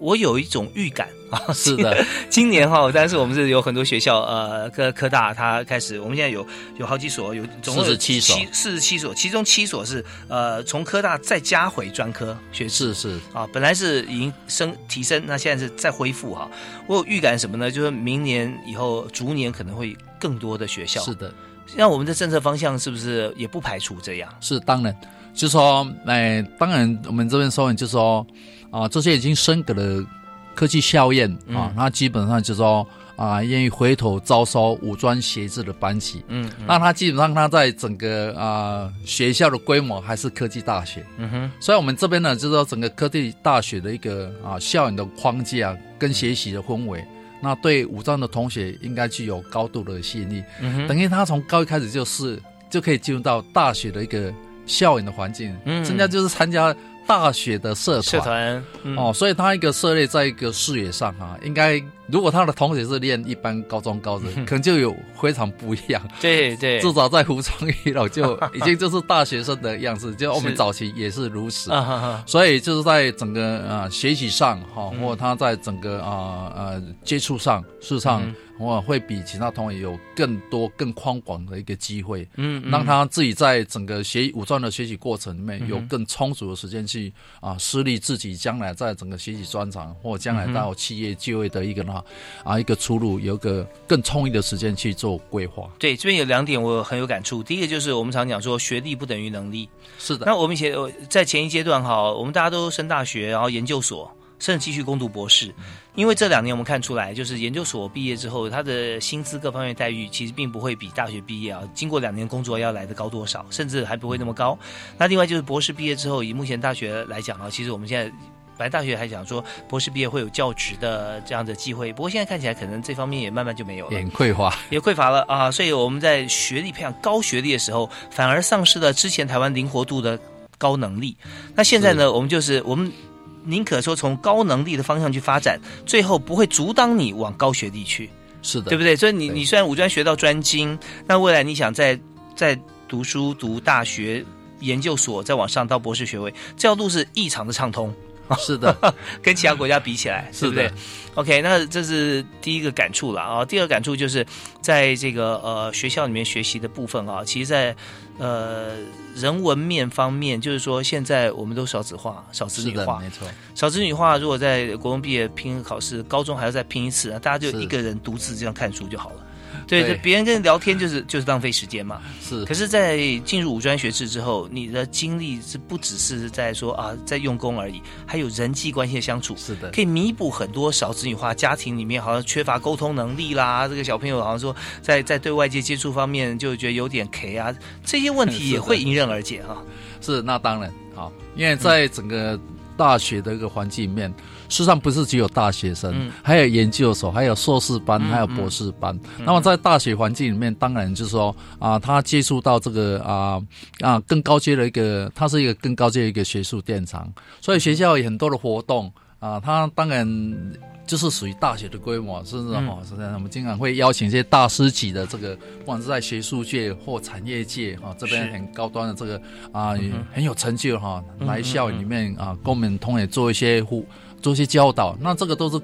我有一种预感 啊，是的，今年哈，但是我们是有很多学校，呃，科科大它开始，我们现在有有好几所，有总共有47所四十七所，其中七所是呃从科大再加回专科学士是是啊，本来是已经升提升，那现在是再恢复哈。我有预感什么呢？就是明年以后逐年可能会更多的学校，是的。那我们的政策方向是不是也不排除这样？是当然，就说，哎、当然我们这边说，就是说，啊、这些已经升格的科技校院啊嗯，那、基本上就是说，啊，愿意回头招收武装学制的班级，嗯，嗯。那他基本上他在整个啊、学校的规模还是科技大学，嗯哼，所以我们这边呢，就是说整个科技大学的一个啊校园的框架跟学习的氛围。那对武装的同学应该具有高度的吸引力，嗯哼。等于他从高一开始就是就可以进入到大学的一个校园的环境，嗯。人家就是参加大学的社团，社团嗯。哦，所以他一个涉猎在一个视野上啊，应该如果他的同学是念一般高中高职，可能就有非常不一样。对对，至少在服装娱乐就已经就是大学生的样子，就我们早期也是如此。所以就是在整个啊、呃学习上哈，或他在整个啊呃接触上，事实上嗯我会比其他同学有更多更宽广的一个机会，嗯嗯。让他自己在整个学武装的学习过程里面有更充足的时间去啊施力自己将来在整个学习专长或将来到企业就业的一个呢啊一个出路，有一个更充裕的时间去做规划。对，这边有两点我很有感触。第一个就是我们常讲说，学历不等于能力。是的，那我们以前呃在前一阶段哈，我们大家都升大学，然后研究所，甚至继续攻读博士。因为这两年我们看出来，就是研究所毕业之后，他的薪资各方面待遇其实并不会比大学毕业啊，经过两年工作要来的高多少，甚至还不会那么高。那另外就是博士毕业之后，以目前大学来讲啊，其实我们现在。本来大学还讲说博士毕业会有教职的这样的机会，不过现在看起来可能这方面也慢慢就没有了。也很匮乏。也匮乏了啊，所以我们在学历培养高学历的时候，反而丧失了之前台湾灵活度的高能力。那现在呢，我们就是我们宁可说从高能力的方向去发展，最后不会阻挡你往高学历去，是的，对不对？所以你你虽然五专学到专精，那未来你想在在读书读大学。研究所再往上到博士学位，这条路是异常的畅通。是的，跟其他国家比起来，是不对？OK，那这是第一个感触了啊。第二个感触就是在这个呃学校里面学习的部分啊，其实在呃人文面方面，就是说现在我们都少子化、少子女，化，没错。少子女化。如果在国中毕业拼考试，高中还要再拼一次，大家就一个人独自这样看书就好了。对，对就别人跟人聊天就是 就是浪费时间嘛。是，可是，在进入五专学制之后，你的精力是不只是在说啊，在用功而已，还有人际关系的相处，是的，可以弥补很多少子女化家庭里面好像缺乏沟通能力啦。这个小朋友好像说在在对外界接触方面就觉得有点 K 啊，这些问题也会迎刃而解哈、是，那当然好，因为在整个大学的一个环境里面，事实上不是只有大学生，嗯。还有研究所，还有硕士班，嗯还有博士班。那么在大学环境里面，当然就是说啊，他接触到这个啊啊更高阶的一个，它是一个更高阶的一个学术殿堂，所以学校有很多的活动啊，它当然。就是属于大学的规模，甚至嗯。哈，实际上我们经常会邀请一些大师级的这个，不管是在学术界或产业界哈，这边很高端的这个啊嗯很有成就哈，嗯来校园里面啊，跟我们同学做一些互做一些教导，那这个都是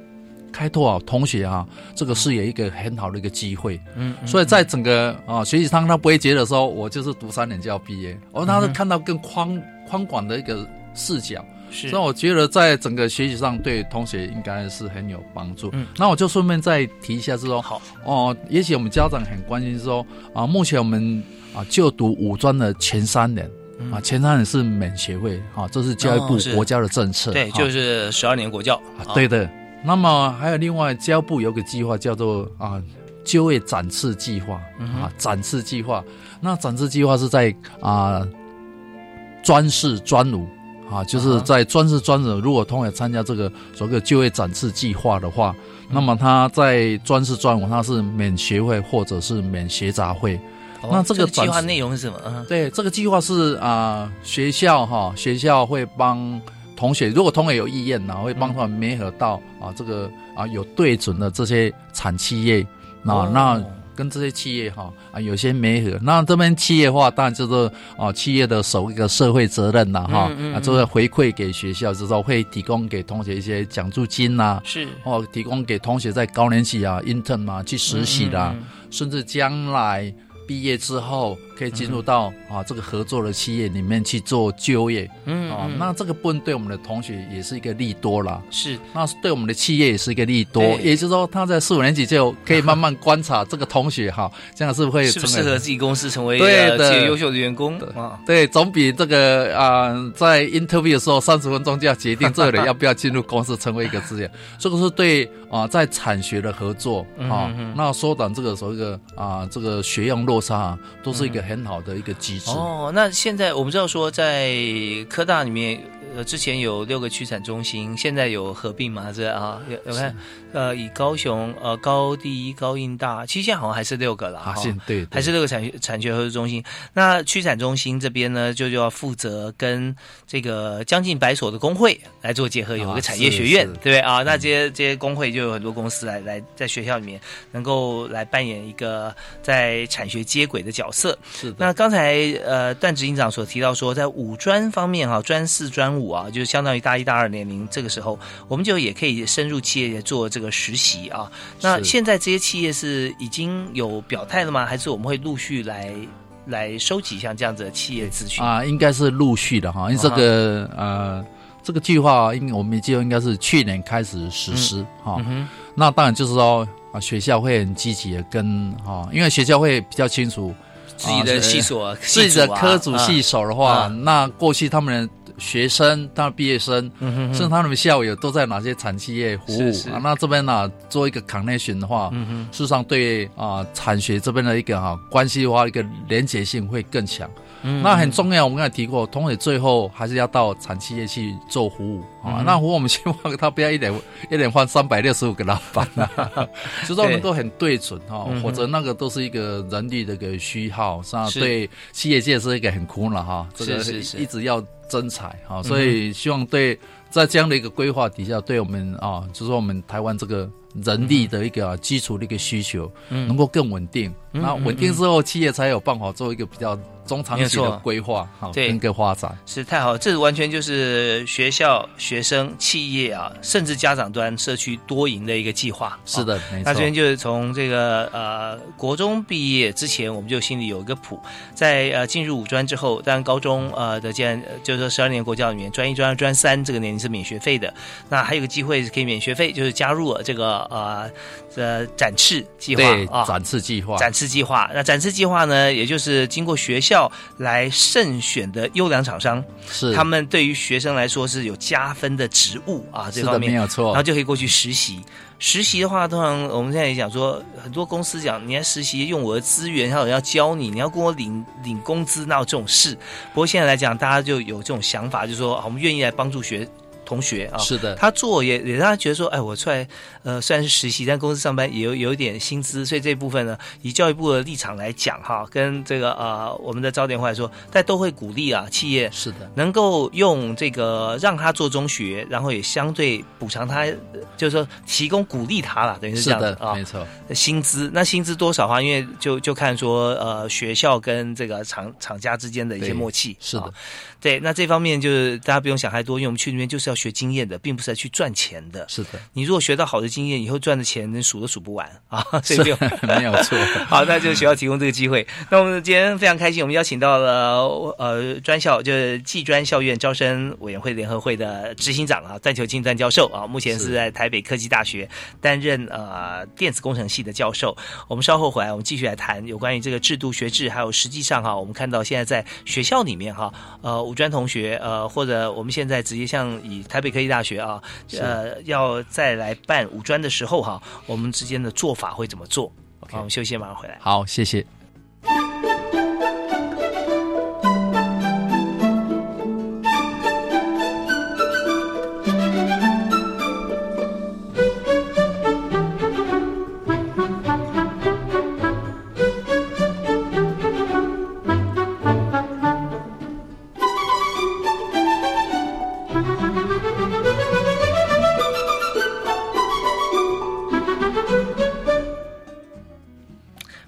开拓啊同学啊这个视野一个很好的一个机会。嗯，所以在整个啊学习上，他不会觉得说我就是读三年就要毕业，而他是看到更宽宽广的一个视角。是所以我觉得在整个学习上对同学应该是很有帮助。嗯那我就顺便再提一下，是说好哦，也许我们家长很关心说啊，目前我们啊就读五专的前三年。嗯啊，前三年是免学费啊，这是教育部国家的政策。对，就是十二年国教，啊，对的。那么还有另外教育部有个计划叫做啊就业展翅计划啊展翅计划。那展翅计划是在啊专事专儒啊，就是在专事专五，如果同学参加这个所谓的就业展翅计划的话，那么他在专事专武他是免学费或者是免学杂费。哦那这个计划内容是什么？嗯对，这个计划是啊、学校哈、学校会帮同学，如果同学有意愿呢，会帮他们媒合到啊这个啊有对准的这些产企业啊，哦那跟这些企业哈啊有些媒合。那这边企业的话，当然就是啊企业的首一个社会责任呐哈，嗯嗯啊就是回馈给学校，就是说会提供给同学一些奖助金呐、是哦，提供给同学在高年级啊 intern 啊去实习啦、甚至将来毕业之后可以进入到、啊这个合作的企业里面去做就业。嗯哦，嗯。那这个部分对我们的同学也是一个利多啦。是。那对我们的企业也是一个利多，也就是说，他在四五年级就可以慢慢观察这个同学哈，这样是不是会适合自己公司成为对的。呃企业优秀的员工？啊？对，总比这个啊、在 interview 的时候三十分钟就要决定这个人要不要进入公司成为一个职业，这个是对啊、在产学的合作啊、那缩短这个所谓的啊、这个学用落差、啊，都是一个很好的一个机制。哦，那现在我们知道说，在科大里面，呃，之前有六个区产中心，现在有合并吗？这啊，有有看，呃，以高雄、呃高第一、高印大，其实现在好像还是六个了，啊，对，对还是六个产学产学合作中心。那区产中心这边呢，就就要负责跟这个将近百所的工会来做结合，有一个啊产业学院，是对不对啊？那这些这些工会就有很多公司来来在学校里面能够来扮演一个在产学接轨的角色。是的，那刚才呃段执行长所提到说，在五专方面哈，专四专五啊，就是相当于大一大二年龄这个时候，我们就也可以深入企业做这个实习啊。那现在这些企业是已经有表态了吗？还是我们会陆续来来收集像这样子的企业资讯？啊，应该是陆续的哈，因为这个呃，这个计划应我们记得应该是去年开始实施哈。那当然就是说啊，学校会很积极的跟哈，因为学校会比较清楚自己的系所、啊自己的科组系，手的话，啊。那过去他们的学生、他们毕业生，嗯哼哼。甚至他们校友都在哪些产企业服务。是是。啊？那这边呢、做一个 connection 的话，嗯哼。事实上对啊、产学这边的一个哈、关系的话，一个连结性会更强。嗯那很重要，我们刚才提过，同学最后还是要到产企业去做服务。啊。嗯那服务我们希望他不要一点 一点换三百六十五个老板啊，就是说我们都很对准哈否则那个都是一个人力的一个虚耗，那是。对企业界是一个很苦恼哈。这个是。一直要增财哈，嗯哼。所以希望对在这样的一个规划底下，对我们啊，就是说我们台湾这个人力的一个啊基础的一个需求，嗯能够更稳定。嗯那稳定之后，企业才有办法做一个比较中长期的规划，好，对跟个发展。是太好了，这完全就是学校、学生、企业啊，甚至家长端社区多赢的一个计划。是的，没错那这。边就是从这个呃国中毕业之前，我们就心里有一个谱，在呃进入五专之后，当然高中呃的既然呃就是说十二年国教里面，专一、专二、专三这个年龄是免学费的，那还有个机会是可以免学费，就是加入了这个呃呃展翅计划啊，展翅计划，展翅计划，那展翅计划呢，也就是经过学校来慎选的优良厂商，是。他们对于学生来说是有加分的职务啊，这方面。没有错。然后就可以过去实习。实习的话，通常我们现在也讲说，很多公司讲，你要实习用我的资源，还有人要教你，你要跟我领领工资，那有这种事？不过现在来讲，大家就有这种想法，就是说，啊我们愿意来帮助学同学啊。是的他做也也让他觉得说，哎，我出来呃虽然是实习，但公司上班也有有一点薪资，所以这部分呢，以教育部的立场来讲哈，跟这个呃我们的招点会来说，但都会鼓励啊企业是的，能够用这个让他做中学，然后也相对补偿他，呃就是说提供鼓励他了，等于是这样的，样啊。没错。薪资那薪资多少话？因为就就看说呃学校跟这个厂厂家之间的一些默契。是的啊对，那这方面就是大家不用想太多，因为我们去那边就是要学经验的，并不是要去赚钱的。是的，你如果学到好的经验，以后赚的钱能数都数不完啊，所以是不用没有错 好，那就学校提供这个机会。那我们今天非常开心，我们邀请到了呃专校，就是技专校院招生委员会联合会的执行长啊，段球金段教授啊，目前是是在台北科技大学担任呃电子工程系的教授。我们稍后回来，我们继续来谈有关于这个制度学制，还有实际上哈，我们看到现在在学校里面哈，呃，五专同学呃，或者我们现在直接像以台北科技大学啊，呃，要再来办五专的时候哈，我们之间的做法会怎么做？？OK，，我们休息，马上回来。好，谢谢。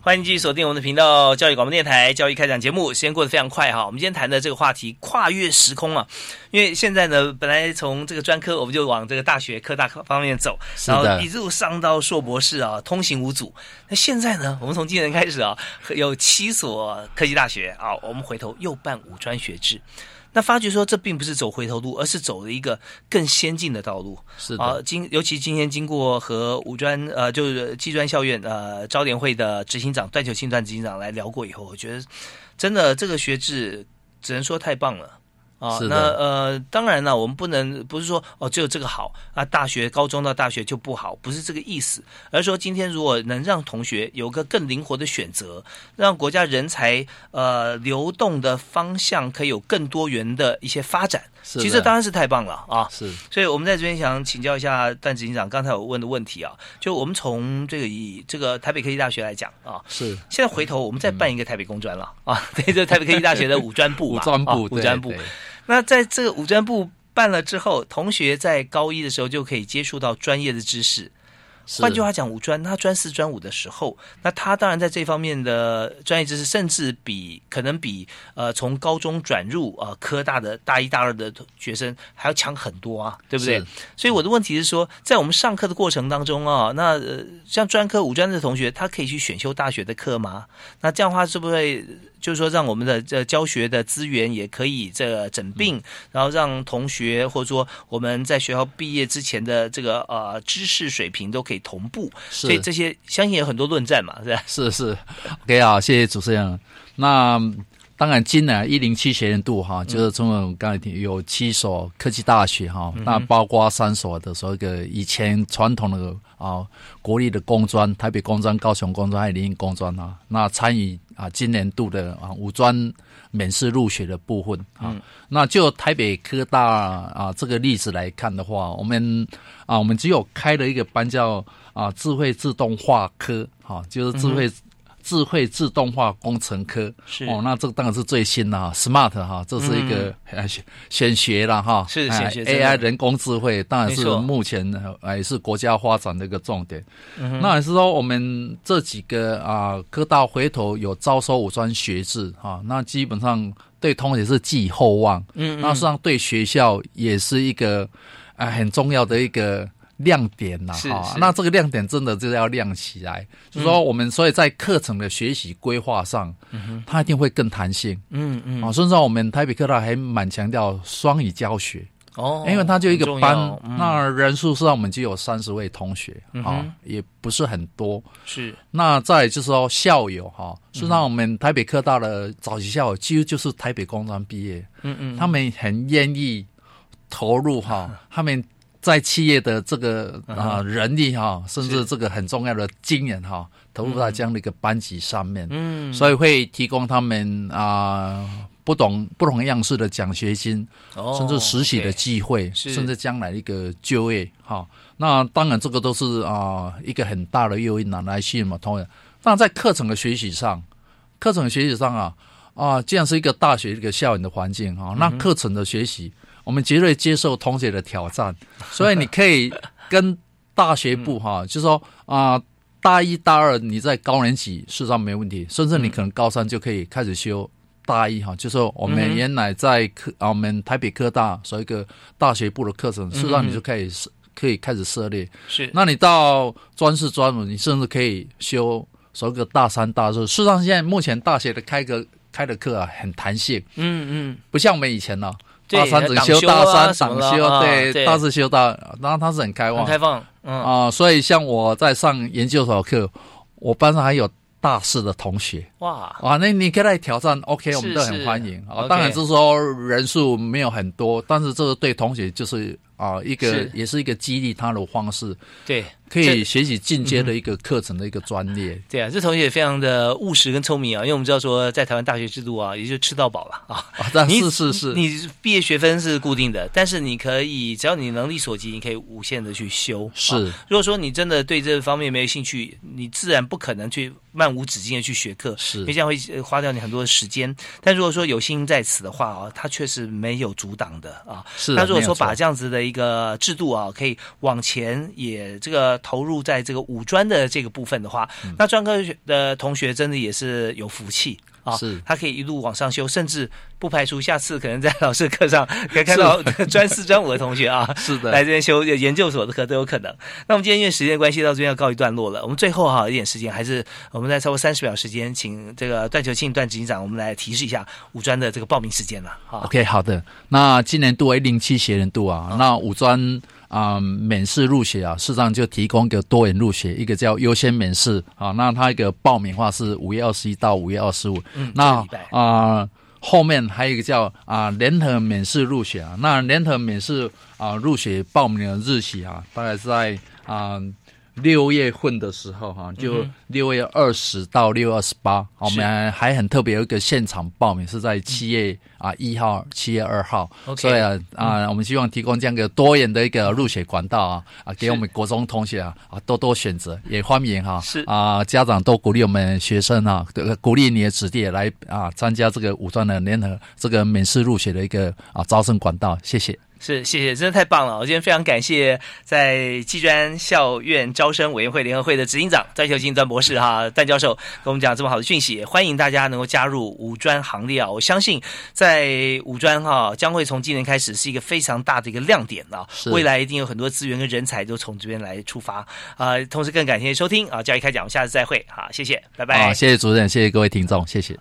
欢迎继续锁定我们的频道教育广播电台教育开讲节目，时间过得非常快哈。我们今天谈的这个话题跨越时空啊，因为现在呢，本来从这个专科我们就往这个大学科大方面走，然后一路上到硕博士啊，通行无阻。那现在呢，我们从今年开始啊，有七所科技大学啊，我们回头又办五专学制。那发觉说，这并不是走回头路，而是走了一个更先进的道路。是的，啊，今尤其今天经过和五专呃，就是技专校院呃招联会的执行长段球庆段执行长来聊过以后，我觉得真的这个学制只能说太棒了啊。是那呃，当然了，我们不能不是说哦，只有这个好啊，大学高中到大学就不好，不是这个意思，而是说今天如果能让同学有个更灵活的选择，让国家人才呃流动的方向可以有更多元的一些发展，是其实这当然是太棒了啊。是所以我们在这边想请教一下段执行长刚才我问的问题啊，就我们从这个以这个台北科技大学来讲啊，是现在回头我们再办一个台北工专了、啊，对，这台北科技大学的五专部嘛，五专部啊五专部对。那在这个五专部办了之后，同学在高一的时候就可以接触到专业的知识。换句话讲，五专他专四专五的时候，那他当然在这方面的专业知识，甚至比可能比呃从高中转入呃科大的大一大二的学生还要强很多啊，对不对？所以我的问题是说，在我们上课的过程当中啊，那呃像专科五专的同学，他可以去选修大学的课吗？那这样的话，是不是就是说让我们的这教学的资源也可以这个整并，嗯然后让同学或者说我们在学校毕业之前的这个呃知识水平都可以同步？所以这些相信有很多论战嘛，是吧？是是，OK 啊，谢谢主持人。那当然，今年一零七学年度哈，就是从我们刚才听有七所科技大学哈，嗯那包括三所的所谓的以前传统的啊国立的工专，台北工专、高雄工专还有林荫工专啊，那参与啊今年度的啊五专免试入学的部分啊。嗯那就台北科大啊这个例子来看的话，我们啊我们只有开了一个班叫啊智慧自动化科，哈、就是智慧、嗯智慧自动化工程科。是。哦，那这个当然是最新的哈，smart 哈，这是一个呃选选学了哈，是哎选学 AI 人工智慧当然是目前呃也是国家发展的一个重点。那也是说我们这几个啊科大回头有招收五专学制哈，那基本上对同学是寄予厚望，嗯嗯。那实际上对学校也是一个啊、很重要的一个亮点呐、是哈是。那这个亮点真的就是要亮起来，就是说我们所以在课程的学习规划上，它一定会更弹性。嗯嗯。啊，甚至我们台北科大还蛮强调双语教学，哦因为它就一个班，嗯。那人数上我们就有三十位同学啊也不是很多。是。那再就是说校友哈，嗯。实际上我们台北科大的早期校友几乎就是台北工专毕业，嗯嗯。他们很愿意投入哈，他们在企业的这个啊人力哈，甚至这个很重要的经验哈，投入在这样的一个班级上面，嗯所以会提供他们啊。不同不同样式的奖学金，哦甚至实习的机会，是甚至将来一个就业哈。那当然，这个都是啊、一个很大的诱因拿，来吸引嘛同样。当然，在课程的学习上，课程的学习上啊啊，既然是一个大学一个校园的环境啊，那课程的学习，我们绝对接受同学的挑战，所以你可以跟大学部哈、就说啊。大一、大二你在高年级事实上没问题，甚至你可能高三就可以开始修大一哈，就说我嗯们原来在科啊，我们台北科大所谓一个大学部的课程，事实上你就可以可以开始涉猎。是那你到专四、专五，你甚至可以修所谓的大三、大四。事实上，现在目前大学的开个开的课啊，很弹性，嗯嗯不像我们以前呢、对大三只修大三，什么的党修啊对，大四修大，然后他是很开放，很开放嗯。啊、所以像我在上研究所课，我班上还有大四的同学。哇。啊，那你可以来挑战，OK，我们都很欢迎。啊。当然是说人数没有很多，但是这个对同学就是啊一个是也是一个激励他的方式，对，可以学习进阶的一个课程的一个专业。对啊，这同学也非常的务实跟聪明啊，因为我们知道说，在台湾大学制度啊，也就吃到饱了啊。啊，但你是是是，你毕业学分是固定的，但是你可以只要你能力所及，你可以无限的去修。是啊如果说你真的对这方面没有兴趣，你自然不可能去漫无止境的去学课，是因为这样会呃花掉你很多的时间。但如果说有心在此的话啊，他却是没有阻挡的啊。是那如果说把这样子的一个制度啊，可以往前也这个投入在这个五专的这个部分的话，嗯那专科的同学真的也是有福气。啊，是他可以一路往上修，甚至不排除下次可能在老师的课上 可以看到专四、专五的同学啊，是的来这边修研究所的课都有可能。那我们今天因为时间关系到这边要告一段落了，我们最后哈、一点时间，还是我们在超过三十秒时间，请这个段球庆段执行长，我们来提示一下五专的这个报名时间了。啊 OK，好的。那今年度为零七学年度啊，那五专啊、免试入学啊，事实上就提供一个多元入学，一个叫优先免试啊。那它一个报名话是五月二十一到五月二十五。嗯那啊、后面还有一个叫啊联合免试入学啊，那联合免试啊入学报名的日期啊，大概是在啊。六月份的时候哈，就六月二十到六月二十八，我们还很特别有一个现场报名，是在七月啊一号、七月二号。所以啊啊，我们希望提供这样一个多元的一个入学管道啊啊，给我们国中同学啊啊多多选择，也欢迎哈。是。啊家长都鼓励我们学生啊，鼓励你的子弟来啊参加这个五专的联合这个免试入学的一个啊招生管道，谢谢。是，谢谢，真的太棒了！我今天非常感谢在技专校院招生委员会联合会的执行长段秀金段博士哈段教授跟我们讲这么好的讯息，欢迎大家能够加入五专行列啊！我相信在五专哈将会从今年开始是一个非常大的一个亮点啊，未来一定有很多资源跟人才都从这边来出发啊！同时更感谢收听啊，教育开讲，我们下次再会，好，谢谢，拜拜。好，谢谢主任，谢谢各位听众，谢谢。